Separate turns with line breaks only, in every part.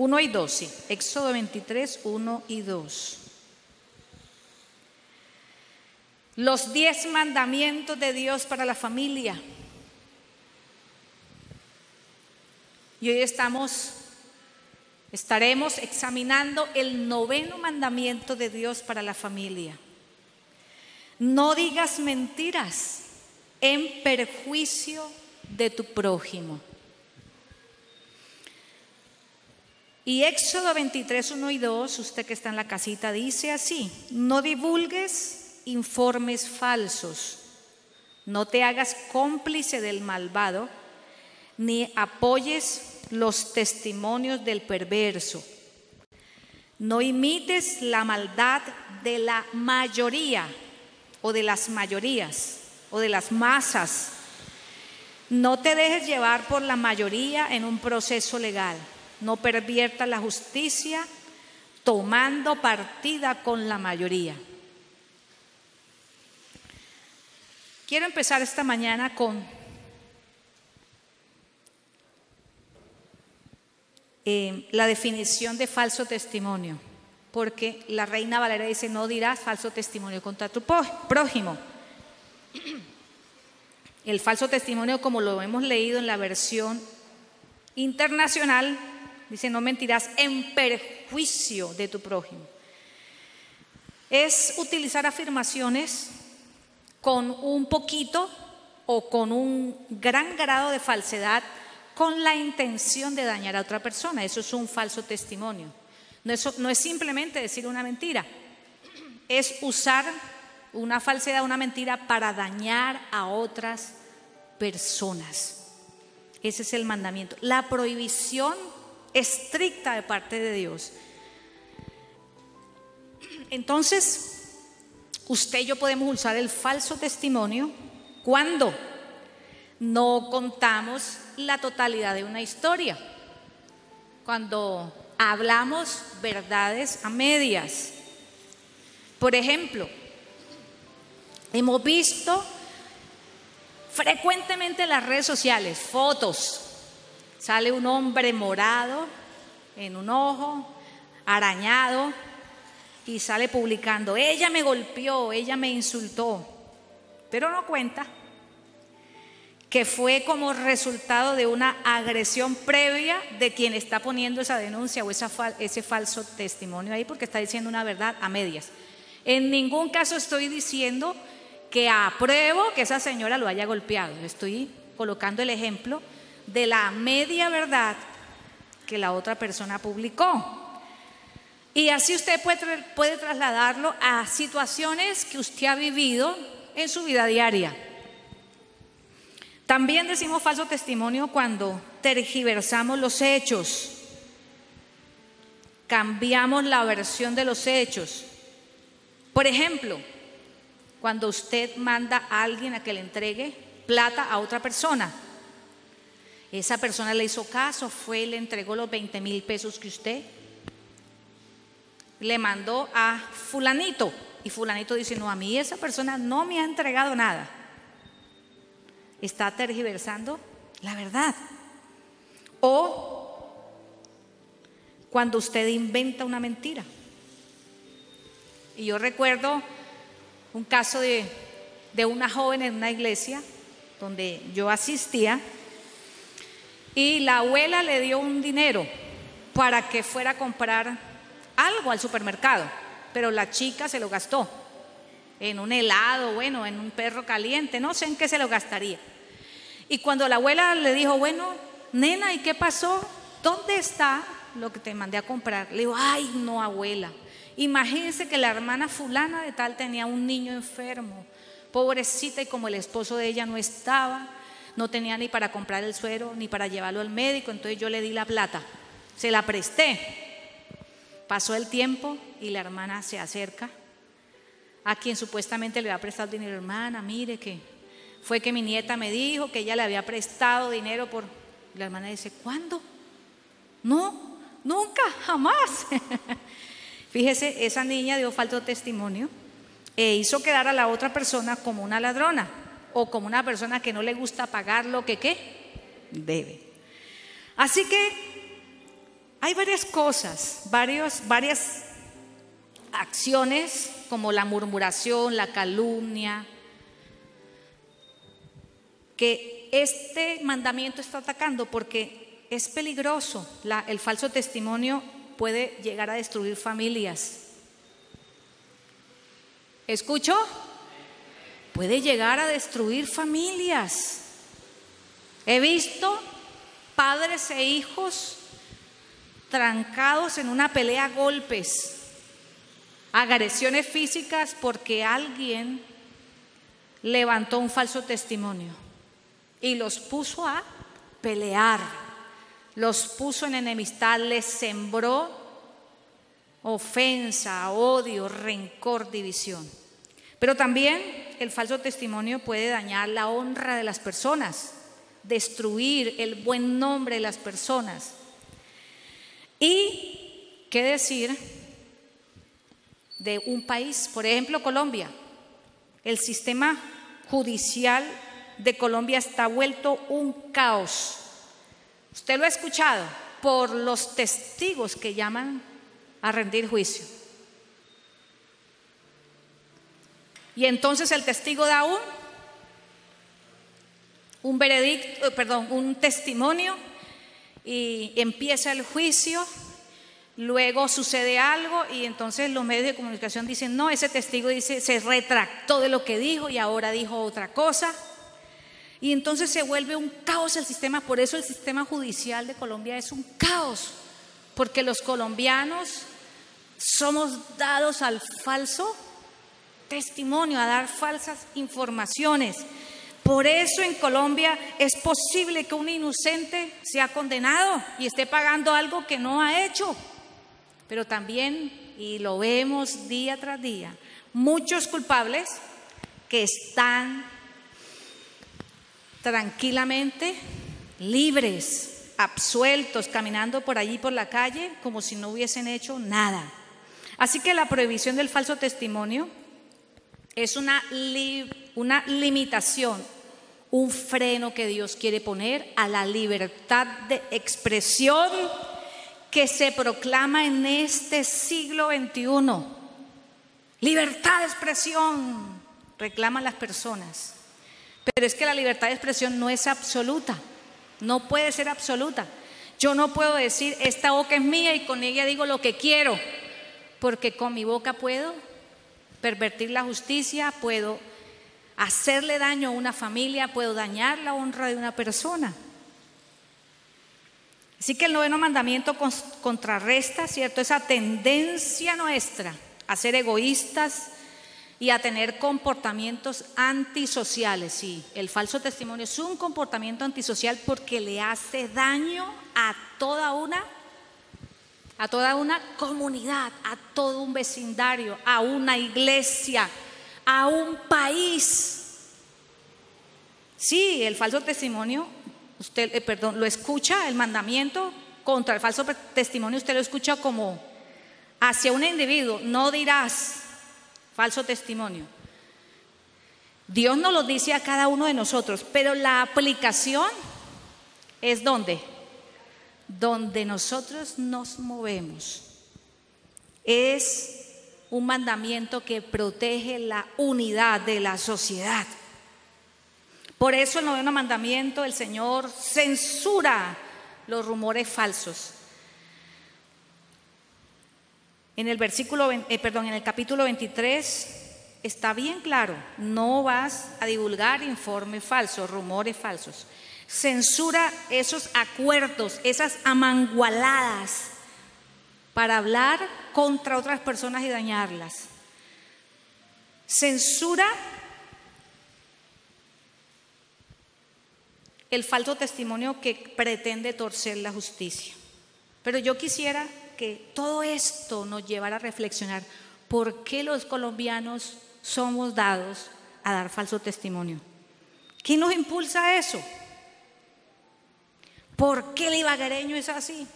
1 y 2, sí. Éxodo 23, 1 y 2. Los diez mandamientos de Dios para la familia. Y hoy estamos, estaremos examinando el noveno mandamiento de Dios para la familia. No digas mentiras en perjuicio de tu prójimo. Y Éxodo 23, 1 y 2, usted que está en la casita, dice así, no divulgues informes falsos, no te hagas cómplice del malvado, ni apoyes los testimonios del perverso. No imites la maldad de la mayoría o de las mayorías o de las masas. No te dejes llevar por la mayoría en un proceso legal. No perviertas la justicia tomando partida con la mayoría. Quiero empezar esta mañana con Eh, la definición de falso testimonio, porque la reina Valera dice, no dirás falso testimonio contra tu prójimo. El falso testimonio, como lo hemos leído en la versión internacional, dice, no mentirás en perjuicio de tu prójimo. Es utilizar afirmaciones con un poquito o con un gran grado de falsedad con la intención de dañar a otra persona. Eso es un falso testimonio. No es, no es simplemente decir una mentira, es usar una falsedad, una mentira para dañar a otras personas. Ese es el mandamiento. La prohibición estricta de parte de Dios. Entonces, usted y yo podemos usar el falso testimonio cuando no contamos la totalidad de una historia. Cuando hablamos verdades a medias. Por ejemplo, hemos visto frecuentemente en las redes sociales fotos. Sale un hombre morado en un ojo, arañado, y sale publicando, ella me golpeó, ella me insultó, pero no cuenta que fue como resultado de una agresión previa de quien está poniendo esa denuncia o ese falso testimonio ahí porque está diciendo una verdad a medias. En ningún caso estoy diciendo que apruebo que esa señora lo haya golpeado. Estoy colocando el ejemplo de la media verdad que la otra persona publicó. Y así usted puede, puede trasladarlo a situaciones que usted ha vivido en su vida diaria. También decimos falso testimonio cuando tergiversamos los hechos, cambiamos la versión de los hechos. Por ejemplo, cuando usted manda a alguien a que le entregue plata a otra persona, esa persona le hizo caso, fue le entregó los 20 mil pesos que usted le mandó a fulanito. Y fulanito dice, no, a mí esa persona no me ha entregado nada está tergiversando la verdad. O cuando usted inventa una mentira. Y yo recuerdo un caso de, de una joven en una iglesia donde yo asistía y la abuela le dio un dinero para que fuera a comprar algo al supermercado, pero la chica se lo gastó en un helado, bueno, en un perro caliente, no sé en qué se lo gastaría. Y cuando la abuela le dijo, bueno, nena, ¿y qué pasó? ¿Dónde está lo que te mandé a comprar? Le digo, ay, no, abuela. Imagínense que la hermana fulana de tal tenía un niño enfermo, pobrecita, y como el esposo de ella no estaba, no tenía ni para comprar el suero, ni para llevarlo al médico, entonces yo le di la plata, se la presté. Pasó el tiempo y la hermana se acerca a quien supuestamente le había prestado dinero, hermana, mire que fue que mi nieta me dijo que ella le había prestado dinero por... La hermana dice, ¿cuándo? No, nunca, jamás. Fíjese, esa niña dio falso testimonio e hizo quedar a la otra persona como una ladrona o como una persona que no le gusta pagar lo que ¿qué? debe. Así que Hay varias cosas, varios, varias acciones como la murmuración, la calumnia, que este mandamiento está atacando porque es peligroso. el falso testimonio puede llegar a destruir familias. ¿Escucho? Puede llegar a destruir familias. He visto padres e hijos trancados en una pelea a golpes agresiones físicas porque alguien levantó un falso testimonio y los puso a pelear, los puso en enemistad, les sembró ofensa, odio, rencor, división. Pero también el falso testimonio puede dañar la honra de las personas, destruir el buen nombre de las personas. Y, ¿qué decir de un país, por ejemplo Colombia. El sistema judicial de Colombia está vuelto un caos. Usted lo ha escuchado por los testigos que llaman a rendir juicio. Y entonces el testigo da un, un veredicto, eh, perdón, un testimonio y empieza el juicio luego sucede algo y entonces los medios de comunicación dicen, no, ese testigo dice, se retractó de lo que dijo y ahora dijo otra cosa. Y entonces se vuelve un caos el sistema, por eso el sistema judicial de Colombia es un caos, porque los colombianos somos dados al falso testimonio, a dar falsas informaciones. Por eso en Colombia es posible que un inocente sea condenado y esté pagando algo que no ha hecho pero también, y lo vemos día tras día, muchos culpables que están tranquilamente libres, absueltos, caminando por allí por la calle como si no hubiesen hecho nada. Así que la prohibición del falso testimonio es una, una limitación, un freno que Dios quiere poner a la libertad de expresión que se proclama en este siglo XXI. Libertad de expresión, reclaman las personas. Pero es que la libertad de expresión no es absoluta, no puede ser absoluta. Yo no puedo decir, esta boca es mía y con ella digo lo que quiero, porque con mi boca puedo pervertir la justicia, puedo hacerle daño a una familia, puedo dañar la honra de una persona. Así que el noveno mandamiento contrarresta, ¿cierto? Esa tendencia nuestra a ser egoístas y a tener comportamientos antisociales. Sí, el falso testimonio es un comportamiento antisocial porque le hace daño a toda una a toda una comunidad, a todo un vecindario, a una iglesia, a un país. Sí, el falso testimonio usted, eh, perdón, lo escucha el mandamiento contra el falso testimonio, usted lo escucha como hacia un individuo, no dirás falso testimonio. Dios nos lo dice a cada uno de nosotros, pero la aplicación es donde, donde nosotros nos movemos. Es un mandamiento que protege la unidad de la sociedad. Por eso el noveno mandamiento, el Señor censura los rumores falsos. En el versículo, eh, perdón, en el capítulo 23 está bien claro, no vas a divulgar informes falsos, rumores falsos. Censura esos acuerdos, esas amangualadas para hablar contra otras personas y dañarlas. Censura el falso testimonio que pretende torcer la justicia. Pero yo quisiera que todo esto nos llevara a reflexionar por qué los colombianos somos dados a dar falso testimonio. ¿Qué nos impulsa a eso? ¿Por qué el ibaguereño es así?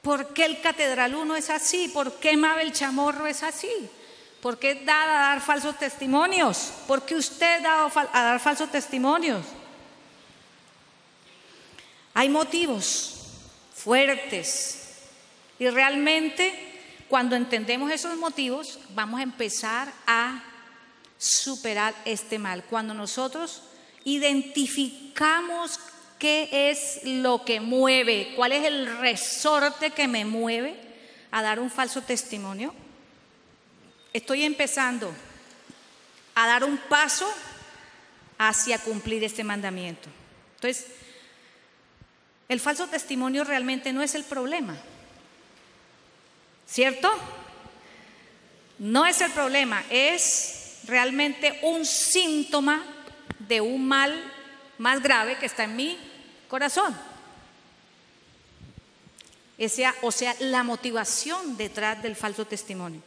¿Por qué el Catedral 1 es así? ¿Por qué Mabel Chamorro es así? ¿Por qué dada a dar falsos testimonios? ¿Por qué usted dado a dar falsos testimonios? Hay motivos fuertes Y realmente cuando entendemos esos motivos, vamos a empezar a superar este mal. Cuando nosotros identificamos qué es lo que mueve, cuál es el resorte que me mueve a dar un falso testimonio, estoy empezando a dar un paso hacia cumplir este mandamiento. Entonces, el falso testimonio realmente no es el problema. ¿Cierto? No es el problema, es realmente un síntoma de un mal más grave que está en mi corazón. o sea, la motivación detrás del falso testimonio.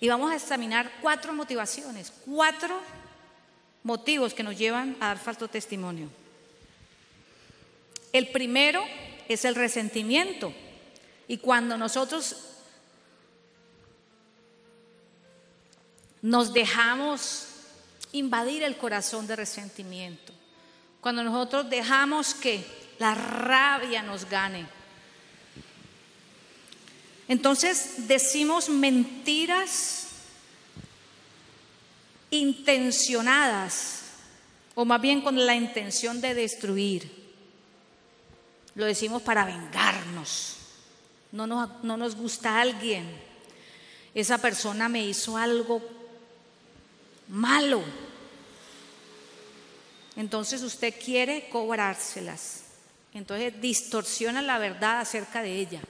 Y vamos a examinar cuatro motivaciones, cuatro motivos que nos llevan a dar falso testimonio. El primero es el resentimiento. Y cuando nosotros nos dejamos invadir el corazón de resentimiento, cuando nosotros dejamos que la rabia nos gane, entonces decimos mentiras intencionadas, o más bien con la intención de destruir. Lo decimos para vengarnos. No nos, no nos gusta alguien. Esa persona me hizo algo malo. Entonces usted quiere cobrárselas. Entonces distorsiona la verdad acerca de ella.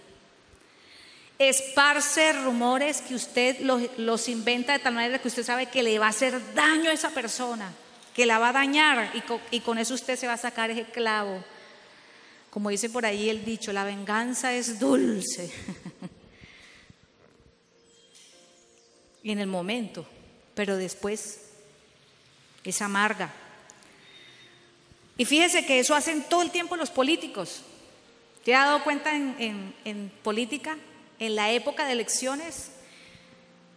Esparce rumores que usted los, inventa de tal manera que usted sabe que le va a hacer daño a esa persona, que la va a dañar y con, y con eso usted se va a sacar ese clavo. Como dice por ahí el dicho, la venganza es dulce. en el momento pero después es amarga. Y fíjese que eso hacen todo el tiempo los políticos. ¿Te ha dado cuenta en, en política, en la época de elecciones?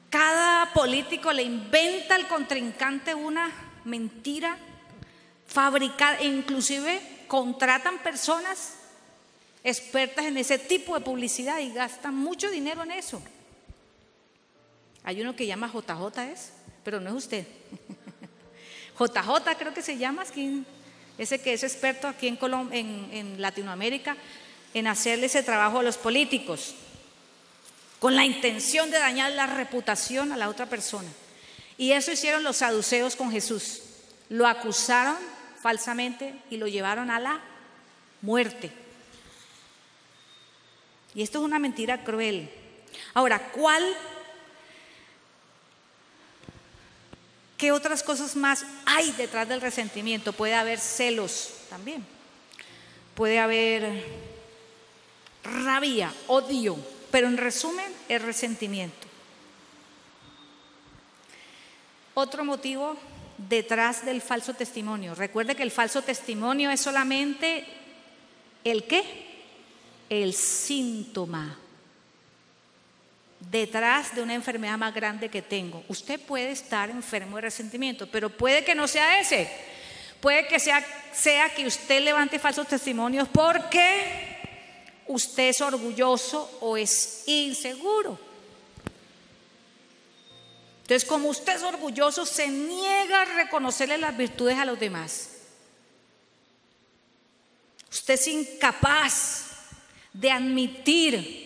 Cada político le inventa al contrincante una mentira fabricada, e inclusive contratan personas expertas en ese tipo de publicidad y gastan mucho dinero en eso. Hay uno que llama JJ, ¿es? pero no es usted. JJ creo que se llama, ese que es experto aquí en, Latinoamérica en hacerle ese trabajo a los políticos, con la intención de dañar la reputación a la otra persona. Y eso hicieron los saduceos con Jesús. Lo acusaron falsamente y lo llevaron a la muerte. Y esto es una mentira cruel. Ahora, ¿cuál ¿Qué otras cosas más hay detrás del resentimiento? Puede haber celos también. Puede haber rabia, odio, pero en resumen es resentimiento. Otro motivo detrás del falso testimonio. Recuerde que el falso testimonio es solamente el qué? El síntoma detrás de una enfermedad más grande que tengo. Usted puede estar enfermo de resentimiento, pero puede que no sea ese. Puede que sea, que usted levante falsos testimonios porque usted es orgulloso o es inseguro. Entonces, como usted es orgulloso, se niega a reconocerle las virtudes a los demás. Usted es incapaz de admitir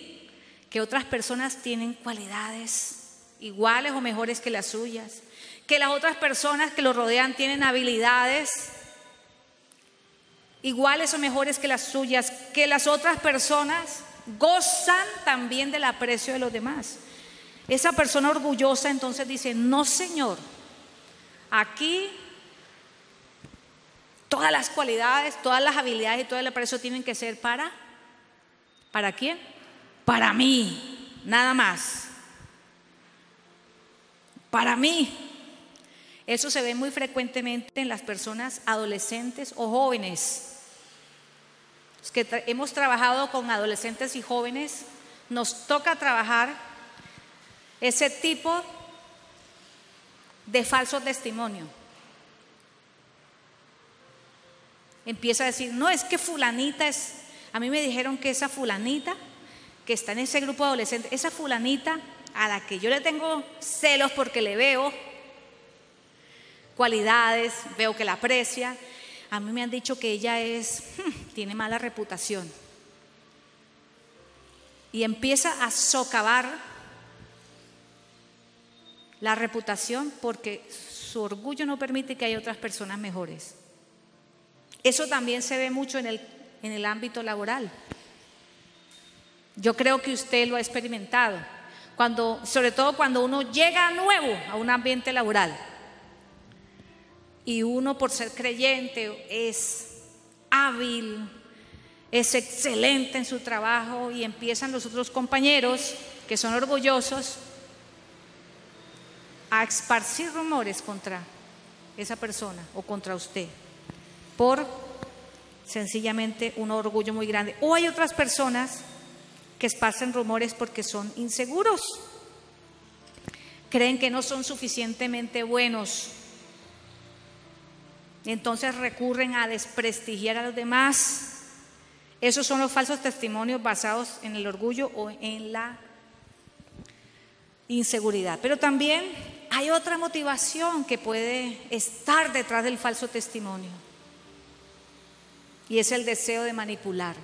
que otras personas tienen cualidades iguales o mejores que las suyas, que las otras personas que lo rodean tienen habilidades iguales o mejores que las suyas, que las otras personas gozan también del aprecio de los demás. Esa persona orgullosa entonces dice, no Señor, aquí todas las cualidades, todas las habilidades y todo el aprecio tienen que ser para, ¿para quién? Para mí, nada más. Para mí. Eso se ve muy frecuentemente en las personas adolescentes o jóvenes. Los que hemos trabajado con adolescentes y jóvenes, nos toca trabajar ese tipo de falso testimonio. Empieza a decir, no, es que fulanita es, a mí me dijeron que esa fulanita que está en ese grupo de adolescentes, esa fulanita a la que yo le tengo celos porque le veo cualidades, veo que la aprecia, a mí me han dicho que ella es, hmm, tiene mala reputación. Y empieza a socavar la reputación porque su orgullo no permite que haya otras personas mejores. Eso también se ve mucho en el, en el ámbito laboral. Yo creo que usted lo ha experimentado, cuando, sobre todo cuando uno llega nuevo a un ambiente laboral y uno por ser creyente es hábil, es excelente en su trabajo y empiezan los otros compañeros que son orgullosos a esparcir rumores contra esa persona o contra usted por sencillamente un orgullo muy grande. O hay otras personas que esparcen rumores porque son inseguros, creen que no son suficientemente buenos, entonces recurren a desprestigiar a los demás. Esos son los falsos testimonios basados en el orgullo o en la inseguridad. Pero también hay otra motivación que puede estar detrás del falso testimonio. Y es el deseo de manipular.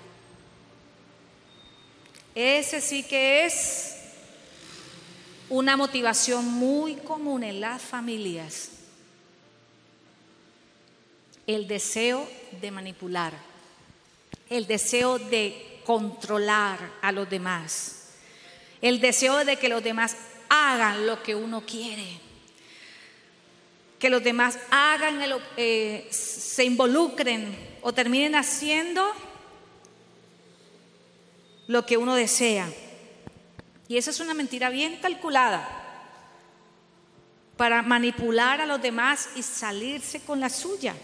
Ese sí que es una motivación muy común en las familias. El deseo de manipular, el deseo de controlar a los demás, el deseo de que los demás hagan lo que uno quiere, que los demás hagan, eh, se involucren o terminen haciendo lo que uno desea. Y esa es una mentira bien calculada para manipular a los demás y salirse con la suya.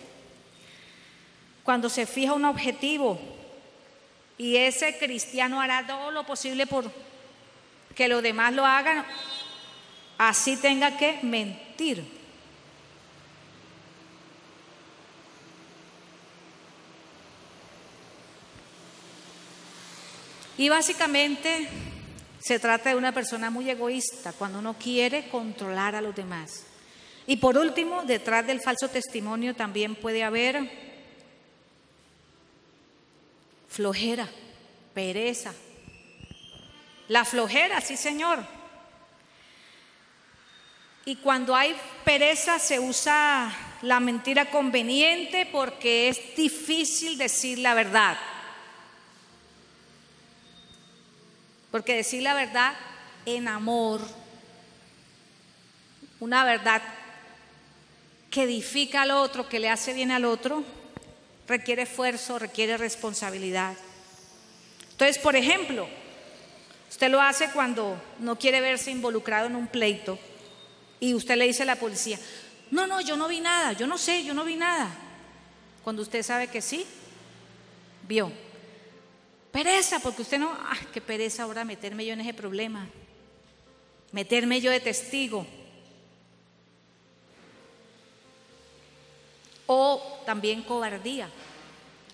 Cuando se fija un objetivo y ese cristiano hará todo lo posible por que los demás lo hagan, así tenga que mentir. Y básicamente se trata de una persona muy egoísta cuando uno quiere controlar a los demás. Y por último, detrás del falso testimonio también puede haber flojera, pereza. La flojera, sí señor. Y cuando hay pereza se usa la mentira conveniente porque es difícil decir la verdad. Porque decir la verdad en amor, una verdad que edifica al otro, que le hace bien al otro, requiere esfuerzo, requiere responsabilidad. Entonces, por ejemplo, usted lo hace cuando no quiere verse involucrado en un pleito y usted le dice a la policía, no, no, yo no vi nada, yo no sé, yo no vi nada. Cuando usted sabe que sí, vio. Pereza, porque usted no, ay, qué pereza ahora meterme yo en ese problema. Meterme yo de testigo. O también cobardía.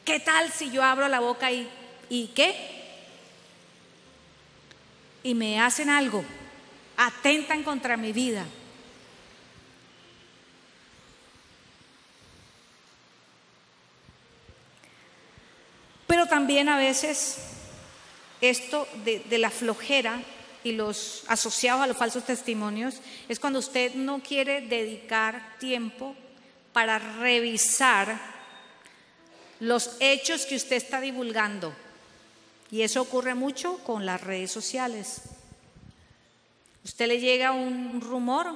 ¿Qué tal si yo abro la boca y, ¿y qué? Y me hacen algo, atentan contra mi vida. Pero también a veces esto de, la flojera y los asociados a los falsos testimonios es cuando usted no quiere dedicar tiempo para revisar los hechos que usted está divulgando. Y eso ocurre mucho con las redes sociales. Usted le llega un rumor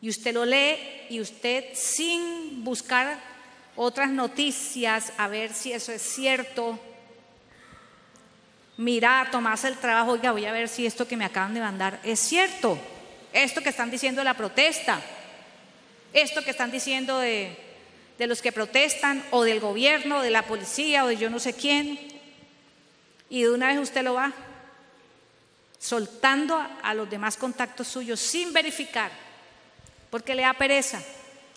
y usted lo lee y usted sin buscar otras noticias a ver si eso es cierto. Mira, tomás el trabajo, oiga, voy a ver si esto que me acaban de mandar es cierto. Esto que están diciendo de la protesta, esto que están diciendo de, de los que protestan, o del gobierno, o de la policía, o de yo no sé quién. Y de una vez usted lo va soltando a, los demás contactos suyos sin verificar, porque le da pereza.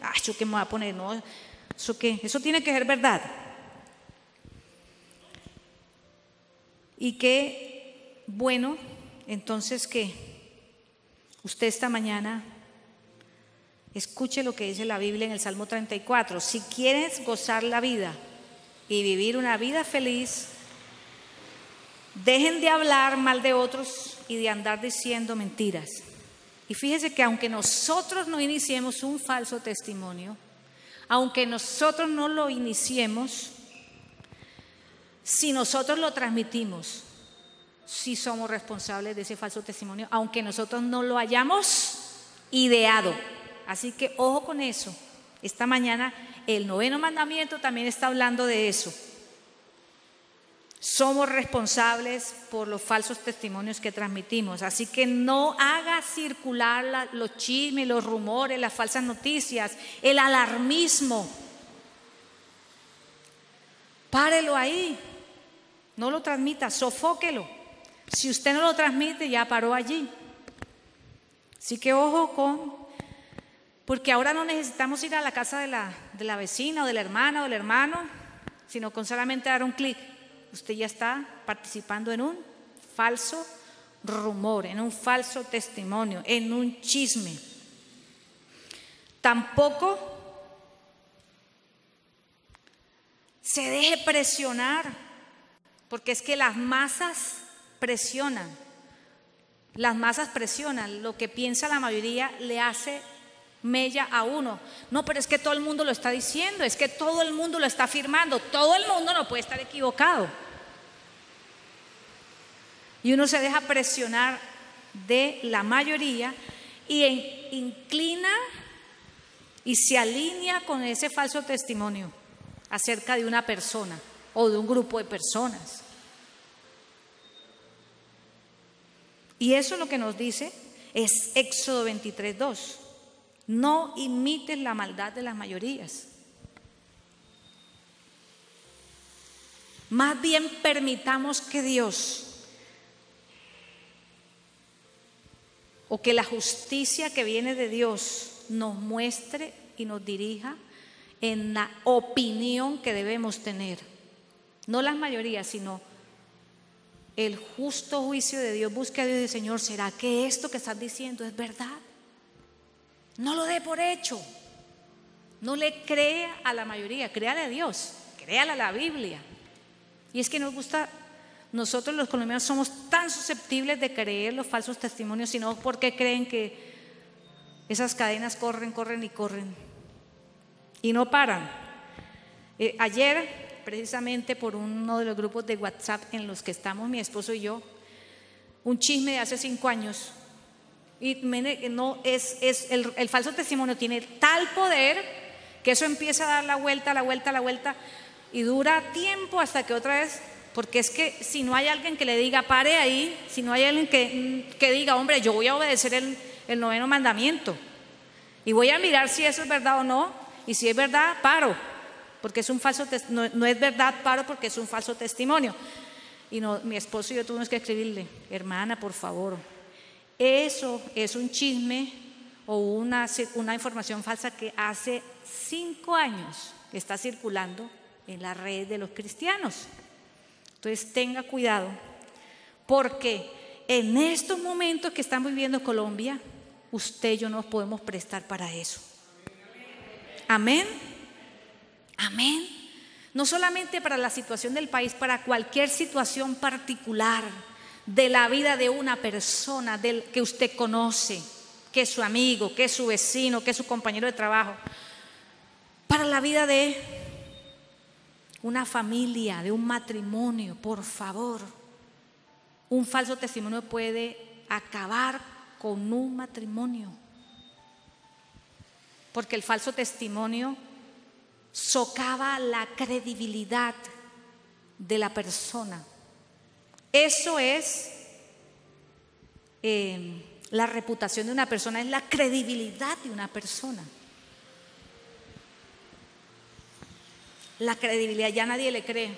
Ay, yo qué me voy a poner, no, ¿Eso qué? Eso tiene que ser verdad. Y que bueno entonces que usted esta mañana escuche lo que dice la Biblia en el Salmo 34. Si quieres gozar la vida y vivir una vida feliz, dejen de hablar mal de otros y de andar diciendo mentiras. Y fíjese que aunque nosotros no iniciemos un falso testimonio, aunque nosotros no lo iniciemos, si nosotros lo transmitimos, si somos responsables de ese falso testimonio, aunque nosotros no lo hayamos ideado. Así que ojo con eso. Esta mañana el noveno mandamiento también está hablando de eso. Somos responsables por los falsos testimonios que transmitimos. Así que no haga circular los chismes, los rumores, las falsas noticias, el alarmismo. Párelo ahí. No lo transmita, sofóquelo. Si usted no lo transmite, ya paró allí. Así que ojo con, porque ahora no necesitamos ir a la casa de la, vecina o de la hermana o del hermano, sino con solamente dar un clic, usted ya está participando en un falso rumor, en un falso testimonio, en un chisme. Tampoco se deje presionar, porque es que las masas presionan. Las masas presionan. Lo que piensa la mayoría le hace mella a uno. No, pero es que todo el mundo lo está diciendo, es que todo el mundo lo está afirmando. Todo el mundo no puede estar equivocado. Y uno se deja presionar de la mayoría y inclina y se alinea con ese falso testimonio acerca de una persona o de un grupo de personas. Y eso lo que nos dice es Éxodo 23, 2. No imites la maldad de las mayorías. Más bien permitamos que Dios o que la justicia que viene de Dios nos muestre y nos dirija en la opinión que debemos tener. No las mayorías, sino el justo juicio de Dios, busque a Dios y Señor, ¿será que esto que estás diciendo es verdad? No lo dé por hecho. No le crea a la mayoría, créale a Dios, créale a la Biblia. Y es que nos gusta, nosotros los colombianos somos tan susceptibles de creer los falsos testimonios, sino porque creen que esas cadenas corren, corren y corren. Y no paran. Eh, ayer precisamente por uno de los grupos de WhatsApp en los que estamos mi esposo y yo, un chisme de hace cinco años. Y no, es, es el, el falso testimonio tiene tal poder que eso empieza a dar la vuelta, la vuelta, la vuelta, y dura tiempo hasta que otra vez, porque es que si no hay alguien que le diga, pare ahí, si no hay alguien que, que diga, hombre, yo voy a obedecer el, noveno mandamiento, y voy a mirar si eso es verdad o no, y si es verdad, paro porque es un falso, no, no es verdad, paro porque es un falso testimonio. Y mi esposo y yo tuvimos que escribirle, hermana, por favor, eso es un chisme o una, una información falsa que hace cinco años está circulando en la red de los cristianos. Entonces tenga cuidado, porque en estos momentos que estamos viviendo Colombia, usted y yo nos podemos prestar para eso. Amén. Amén. No solamente para la situación del país, para cualquier situación particular de la vida de una persona que usted conoce, que es su amigo, que es su vecino, que es su compañero de trabajo. Para la vida de una familia, de un matrimonio, por favor. Un falso testimonio puede acabar con un matrimonio. Porque el falso testimonio socava la credibilidad de la persona. Eso es eh, la reputación de una persona, es la credibilidad de una persona. La credibilidad ya nadie le cree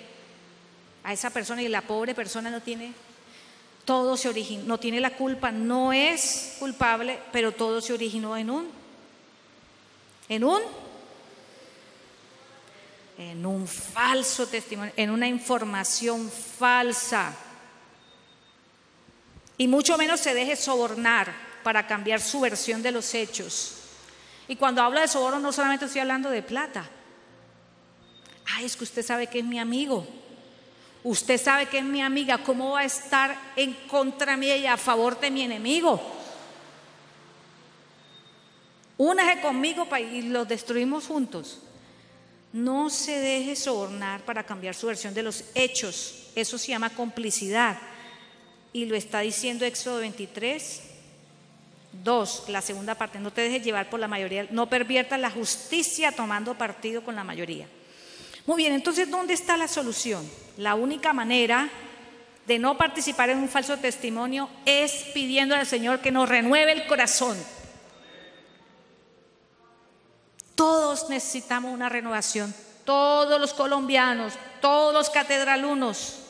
a esa persona y la pobre persona no tiene todo se originó, no tiene la culpa, no es culpable, pero todo se originó en un en un en un falso testimonio, en una información falsa. Y mucho menos se deje sobornar para cambiar su versión de los hechos. Y cuando hablo de soborno no solamente estoy hablando de plata. Ay, es que usted sabe que es mi amigo. Usted sabe que es mi amiga. ¿Cómo va a estar en contra mía y a favor de mi enemigo? Únase conmigo y los destruimos juntos. No se deje sobornar para cambiar su versión de los hechos. Eso se llama complicidad. Y lo está diciendo Éxodo 23, 2, la segunda parte. No te dejes llevar por la mayoría. No perviertas la justicia tomando partido con la mayoría. Muy bien, entonces, ¿dónde está la solución? La única manera de no participar en un falso testimonio es pidiendo al Señor que nos renueve el corazón. Todos necesitamos una renovación, todos los colombianos, todos los catedralunos,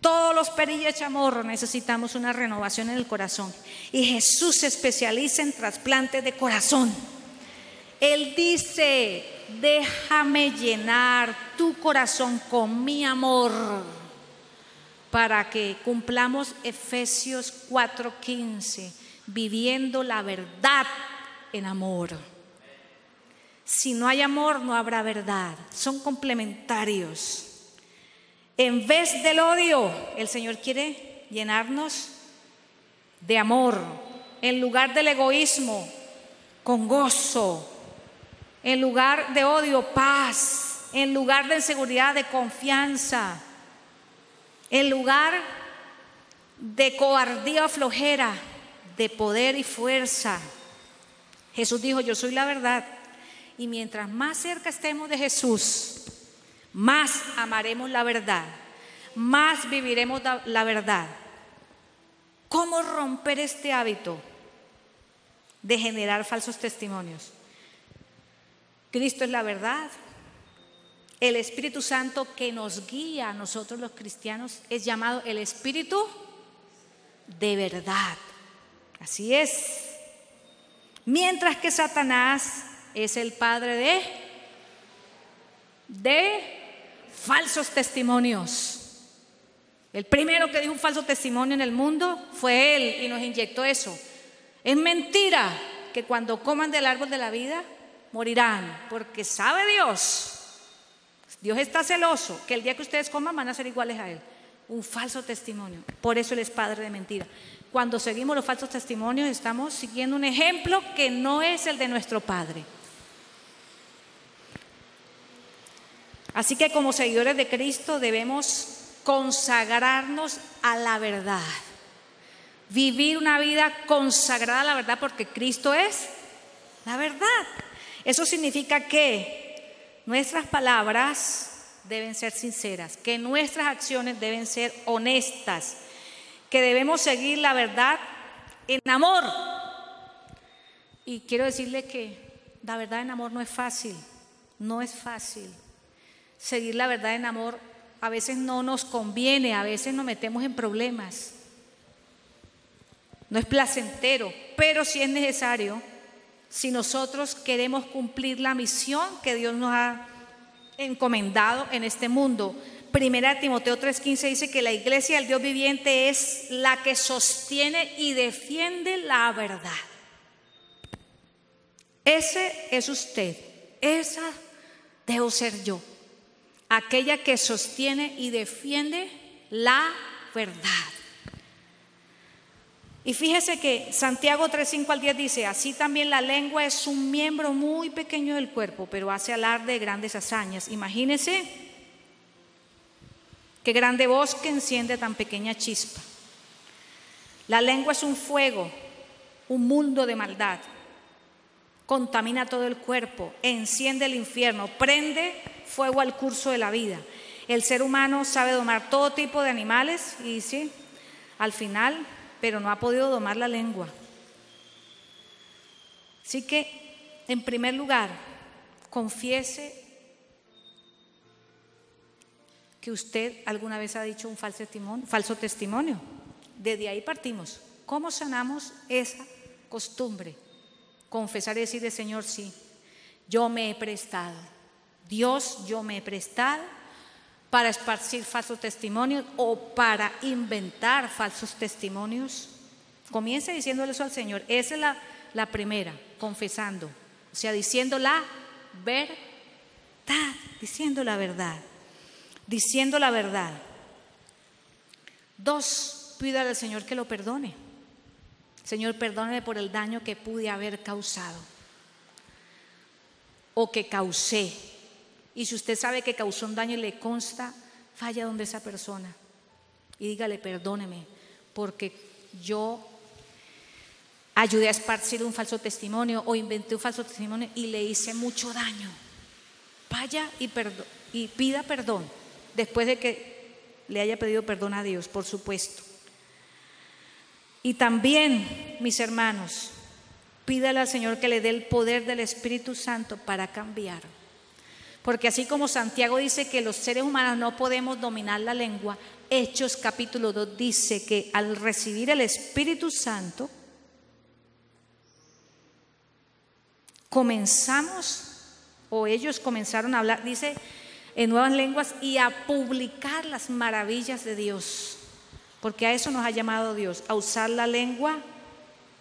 todos los perillas chamorro necesitamos una renovación en el corazón. Y Jesús se especializa en trasplantes de corazón. Él dice, déjame llenar tu corazón con mi amor para que cumplamos Efesios 4:15, viviendo la verdad en amor. Si no hay amor, no habrá verdad. Son complementarios. En vez del odio, el Señor quiere llenarnos de amor. En lugar del egoísmo, con gozo. En lugar de odio, paz. En lugar de inseguridad, de confianza. En lugar de cobardía flojera, de poder y fuerza. Jesús dijo, yo soy la verdad. Y mientras más cerca estemos de Jesús, más amaremos la verdad, más viviremos la verdad. ¿Cómo romper este hábito de generar falsos testimonios? Cristo es la verdad. El Espíritu Santo que nos guía a nosotros los cristianos es llamado el Espíritu de verdad. Así es. Mientras que Satanás es el padre de de falsos testimonios. El primero que dijo un falso testimonio en el mundo fue Él y nos inyectó eso. Es mentira que cuando coman del árbol de la vida morirán, porque sabe Dios, Dios está celoso, que el día que ustedes coman van a ser iguales a Él. Un falso testimonio. Por eso Él es padre de mentira. Cuando seguimos los falsos testimonios estamos siguiendo un ejemplo que no es el de nuestro Padre. Así que como seguidores de Cristo debemos consagrarnos a la verdad. Vivir una vida consagrada a la verdad porque Cristo es la verdad. Eso significa que nuestras palabras deben ser sinceras, que nuestras acciones deben ser honestas, que debemos seguir la verdad en amor. Y quiero decirle que la verdad en amor no es fácil, no es fácil seguir la verdad en amor a veces no nos conviene, a veces nos metemos en problemas. No es placentero, pero sí es necesario si nosotros queremos cumplir la misión que Dios nos ha encomendado en este mundo. Primera Timoteo 3:15 dice que la iglesia del Dios viviente es la que sostiene y defiende la verdad. Ese es usted, esa debo ser yo aquella que sostiene y defiende la verdad. Y fíjese que Santiago 3:5 al 10 dice, así también la lengua es un miembro muy pequeño del cuerpo, pero hace alarde de grandes hazañas. Imagínese qué grande bosque enciende tan pequeña chispa. La lengua es un fuego, un mundo de maldad. Contamina todo el cuerpo, enciende el infierno, prende fuego al curso de la vida. El ser humano sabe domar todo tipo de animales y sí, al final, pero no ha podido domar la lengua. Así que, en primer lugar, confiese que usted alguna vez ha dicho un falso testimonio. Falso testimonio. Desde ahí partimos. ¿Cómo sanamos esa costumbre? Confesar y decirle, Señor, sí, yo me he prestado Dios, yo me he prestado para esparcir falsos testimonios o para inventar falsos testimonios? Comience diciéndole eso al Señor. Esa es la, primera, confesando. O sea, diciendo la verdad, diciendo la verdad, diciendo la verdad. Dos, pídale al Señor que lo perdone. Señor, perdóneme por el daño que pude haber causado o que causé. Y si usted sabe que causó un daño y le consta, vaya donde esa persona y dígale, perdóneme, porque yo ayudé a esparcir un falso testimonio o inventé un falso testimonio y le hice mucho daño. Vaya y, y pida perdón después de que le haya pedido perdón a Dios, por supuesto. Y también, mis hermanos, pídale al Señor que le dé el poder del Espíritu Santo para cambiar. Porque así como Santiago dice que los seres humanos no podemos dominar la lengua, Hechos capítulo 2 dice que al recibir el Espíritu Santo, comenzamos, o ellos comenzaron a hablar, dice, en nuevas lenguas y a publicar las maravillas de Dios porque a eso nos ha llamado Dios, a usar la lengua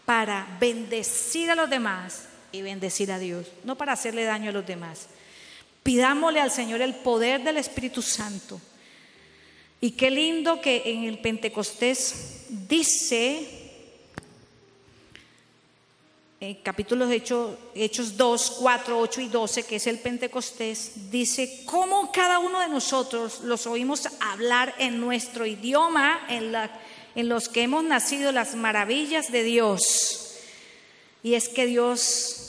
para bendecir a los demás y bendecir a Dios, no para hacerle daño a los demás. Pidámosle al Señor el poder del Espíritu Santo. Y qué lindo que en el Pentecostés dice eh, capítulos Hechos, Hechos 2, 4, 8 y 12, que es el Pentecostés, dice cómo cada uno de nosotros los oímos hablar en nuestro idioma, en, en los que hemos nacido las maravillas de Dios. Y es que Dios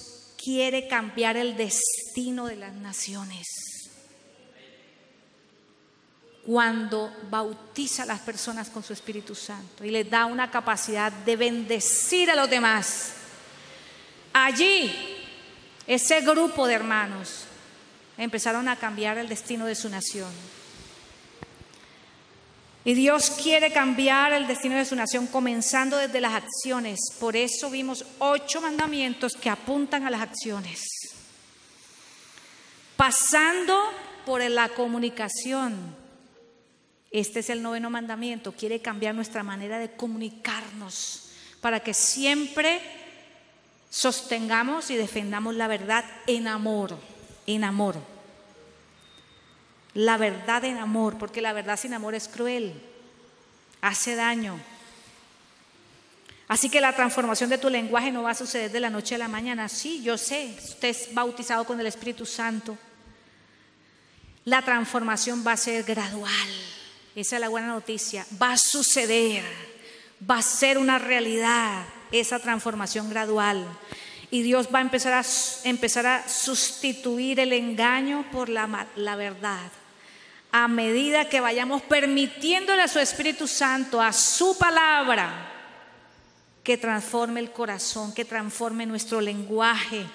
quiere cambiar el destino de las naciones. Cuando bautiza a las personas con su Espíritu Santo y les da una capacidad de bendecir a los demás Allí, ese grupo de hermanos empezaron a cambiar el destino de su nación. Y Dios quiere cambiar el destino de su nación comenzando desde las acciones. Por eso vimos ocho mandamientos que apuntan a las acciones. Pasando por la comunicación. Este es el noveno mandamiento. Quiere cambiar nuestra manera de comunicarnos para que siempre sostengamos y defendamos la verdad en amor, en amor. La verdad en amor, porque la verdad sin amor es cruel, hace daño. Así que la transformación de tu lenguaje no va a suceder de la noche a la mañana. Sí, yo sé, usted es bautizado con el Espíritu Santo. La transformación va a ser gradual. Esa es la buena noticia. Va a suceder. Va a ser una realidad esa transformación gradual. Y Dios va a empezar a, empezar a sustituir el engaño por la, la verdad. A medida que vayamos permitiéndole a su Espíritu Santo, a su palabra, que transforme el corazón, que transforme nuestro lenguaje.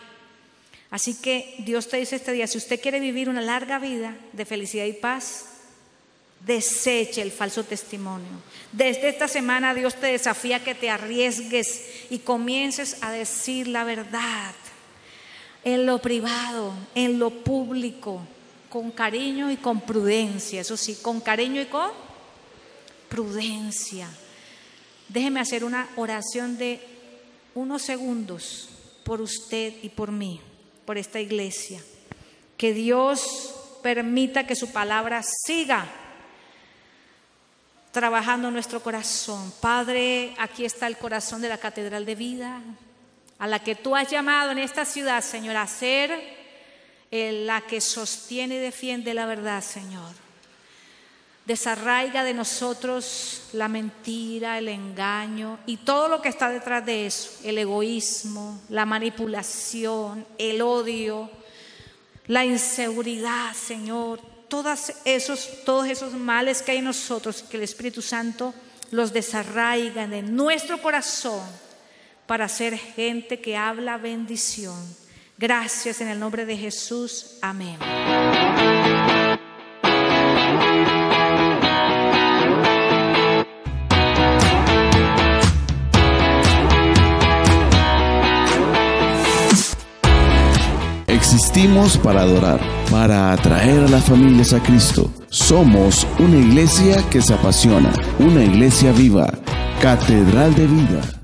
Así que Dios te dice este día, si usted quiere vivir una larga vida de felicidad y paz, Deseche el falso testimonio. Desde esta semana Dios te desafía que te arriesgues y comiences a decir la verdad en lo privado, en lo público, con cariño y con prudencia. Eso sí, con cariño y con prudencia. Déjeme hacer una oración de unos segundos por usted y por mí, por esta iglesia. Que Dios permita que su palabra siga trabajando nuestro corazón. Padre, aquí está el corazón de la Catedral de Vida, a la que tú has llamado en esta ciudad, Señor, a ser la que sostiene y defiende la verdad, Señor. Desarraiga de nosotros la mentira, el engaño y todo lo que está detrás de eso, el egoísmo, la manipulación, el odio, la inseguridad, Señor, todos esos, todos esos males que hay en nosotros, que el Espíritu Santo los desarraiga de nuestro corazón para ser gente que habla bendición. Gracias en el nombre de Jesús. Amén.
Existimos para adorar, para atraer a las familias a Cristo. Somos una iglesia que se apasiona, una iglesia viva, catedral de vida.